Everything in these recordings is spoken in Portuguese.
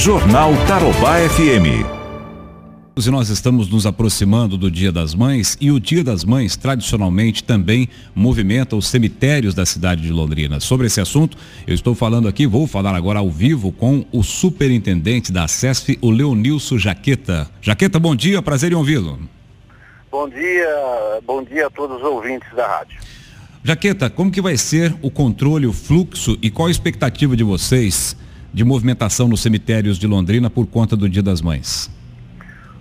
Jornal Tarobá FM. E nós estamos nos aproximando do Dia das Mães e o Dia das Mães tradicionalmente também movimenta os cemitérios da cidade de Londrina. Sobre esse assunto, eu estou falando aqui, vou falar agora ao vivo com o superintendente da SESF, o Leonilson Jaqueta. Jaqueta, bom dia, prazer em ouvi-lo. Bom dia, bom dia a todos os ouvintes da rádio. Jaqueta, como que vai ser o controle, o fluxo e qual a expectativa de vocês de movimentação nos cemitérios de Londrina por conta do Dia das Mães?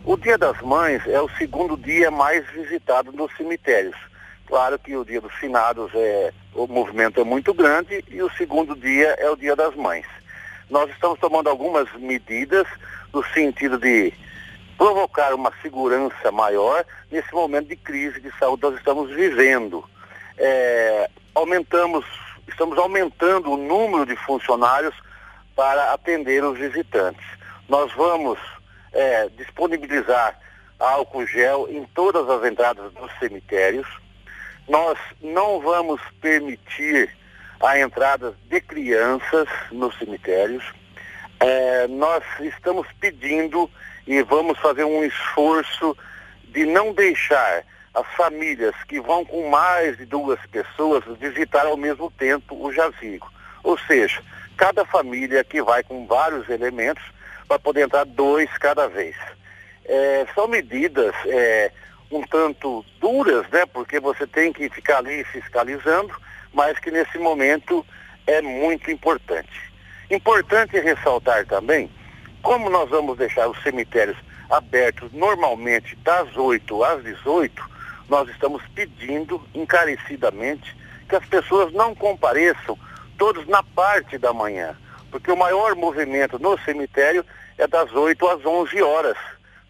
O Dia das Mães é o segundo dia mais visitado nos cemitérios. Claro que o Dia dos Finados é o movimento é muito grande e o segundo dia é o Dia das Mães. Nós estamos tomando algumas medidas no sentido de provocar uma segurança maior nesse momento de crise de saúde que nós estamos vivendo. É, aumentamos, estamos aumentando o número de funcionários para atender os visitantes. Nós vamos é, disponibilizar álcool gel em todas as entradas dos cemitérios. Nós não vamos permitir a entrada de crianças nos cemitérios. É, nós estamos pedindo e vamos fazer um esforço de não deixar as famílias que vão com mais de duas pessoas visitar ao mesmo tempo o jazigo. Ou seja, cada família que vai com vários elementos para poder entrar dois cada vez. É, são medidas é, um tanto duras, né? Porque você tem que ficar ali fiscalizando, mas que nesse momento é muito importante. Importante ressaltar também, como nós vamos deixar os cemitérios abertos normalmente das 8 às 18, nós estamos pedindo encarecidamente que as pessoas não compareçam todos na parte da manhã porque o maior movimento no cemitério é das 8 às 11 horas.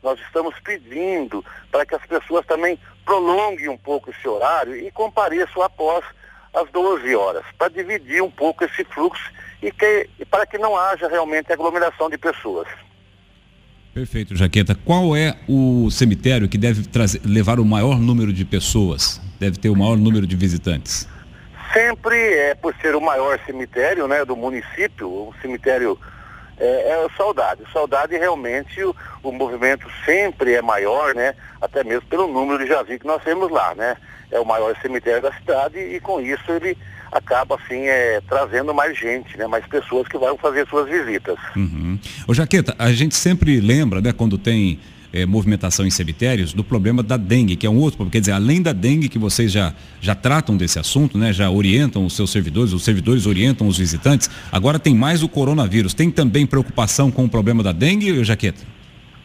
Nós estamos pedindo para que as pessoas também prolonguem um pouco esse horário e compareçam após as 12 horas, para dividir um pouco esse fluxo e, que, e para que não haja realmente aglomeração de pessoas. Perfeito, Jaqueta. Qual é o cemitério que deve trazer, levar o maior número de pessoas? Deve ter o maior número de visitantes? Sempre é por ser o maior cemitério né, do município, o cemitério é, é Saudade. Saudade realmente o, o, movimento sempre é maior, né? Até mesmo pelo número de jazigo que nós temos lá, né? É o maior cemitério da cidade e com isso ele acaba assim é, trazendo mais gente, né? Mais pessoas que vão fazer suas visitas. Uhum. Ô Jaqueta, a gente sempre lembra, né, quando tem é, movimentação em cemitérios do problema da dengue, que é um outro problema. Quer dizer, além da dengue que vocês já, já tratam desse assunto, né, já orientam os seus servidores, os servidores orientam os visitantes, agora tem mais o coronavírus. Tem também preocupação com o problema da dengue, Jaqueta?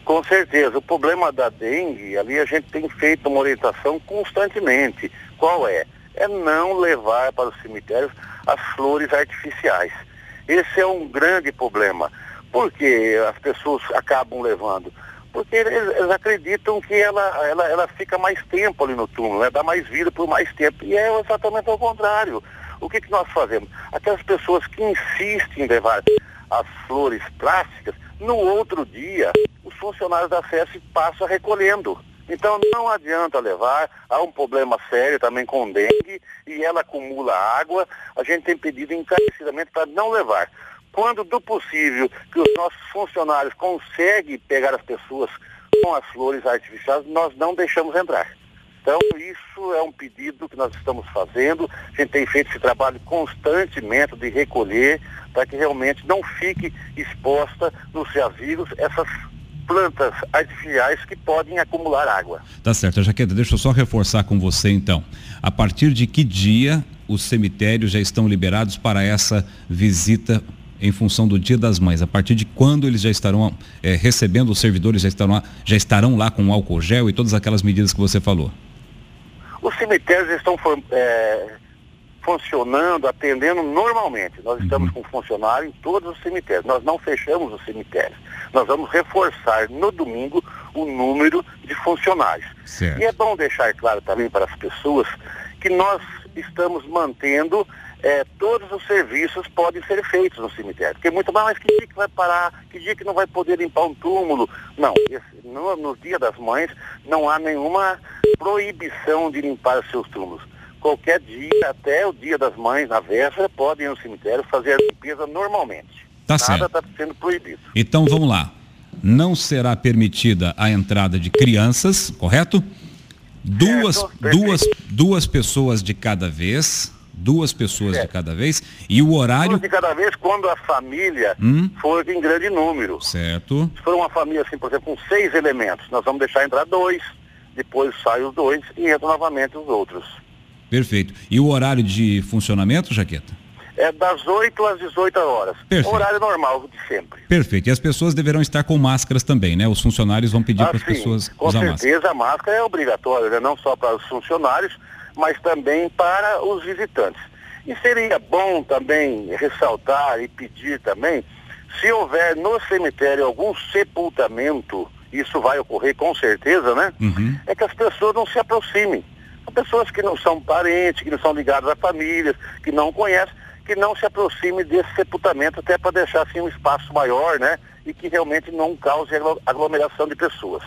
Com certeza. O problema da dengue, ali a gente tem feito uma orientação constantemente. Qual é? É não levar para os cemitérios as flores artificiais. Esse é um grande problema. Porque as pessoas acabam levando porque eles, acreditam que ela, ela, ela fica mais tempo ali no túmulo, né? dá mais vida por mais tempo. E é exatamente ao contrário. O que, que nós fazemos? Aquelas pessoas que insistem em levar as flores plásticas, no outro dia, os funcionários da SES passam recolhendo. Então não adianta levar, há um problema sério também com dengue e ela acumula água. A gente tem pedido encarecidamente para não levar quando do possível que os nossos funcionários conseguem pegar as pessoas com as flores artificiais, nós não deixamos entrar. Então, isso é um pedido que nós estamos fazendo. A gente tem feito esse trabalho constantemente de recolher para que realmente não fique exposta nos jazigos essas plantas artificiais que podem acumular água. Tá certo, Jaqueta, deixa eu só reforçar com você então. A partir de que dia os cemitérios já estão liberados para essa visita em função do Dia das Mães? A partir de quando eles já estarão é, recebendo, os servidores já estarão, já estarão lá com álcool gel e todas aquelas medidas que você falou? Os cemitérios estão é, funcionando, atendendo normalmente. Nós estamos uhum. com funcionário em todos os cemitérios. Nós não fechamos os cemitérios. Nós vamos reforçar no domingo o número de funcionários. Certo. E é bom deixar claro também para as pessoas que nós estamos mantendo é, todos os serviços podem ser feitos no cemitério. Porque muito mais, mas que dia que vai parar, que dia que não vai poder limpar um túmulo. Não, esse, no, no dia das mães não há nenhuma proibição de limpar os seus túmulos. Qualquer dia, até o dia das mães, na véspera, podem ir no cemitério fazer a limpeza normalmente. Tá Nada está sendo proibido. Então vamos lá. Não será permitida a entrada de crianças, correto? Duas, Certo, duas, duas pessoas de cada vez. Duas pessoas de Certo. cada vez. E o horário. Duas de cada vez quando a família Hum. for em grande número. Certo. Se for uma família, assim, por exemplo, com seis elementos, nós vamos deixar entrar dois, depois saem os dois e entram novamente os outros. Perfeito. E o horário de funcionamento, Jaqueta? É das 8 às 18 horas. Perfeito. Horário normal de sempre. Perfeito. E as pessoas deverão estar com máscaras também, né? Os funcionários vão pedir para as Assim, pessoas com usar máscara. certeza a máscara é obrigatória, né? não só para os funcionários, mas também para os visitantes. E seria bom também ressaltar e pedir também, se houver no cemitério algum sepultamento, isso vai ocorrer com certeza, né? Uhum. É que as pessoas não se aproximem. São pessoas que não são parentes, que não são ligadas a famílias, que não conhecem, que não se aproximem desse sepultamento até para deixar assim um espaço maior, né? E que realmente não cause aglo- aglomeração de pessoas.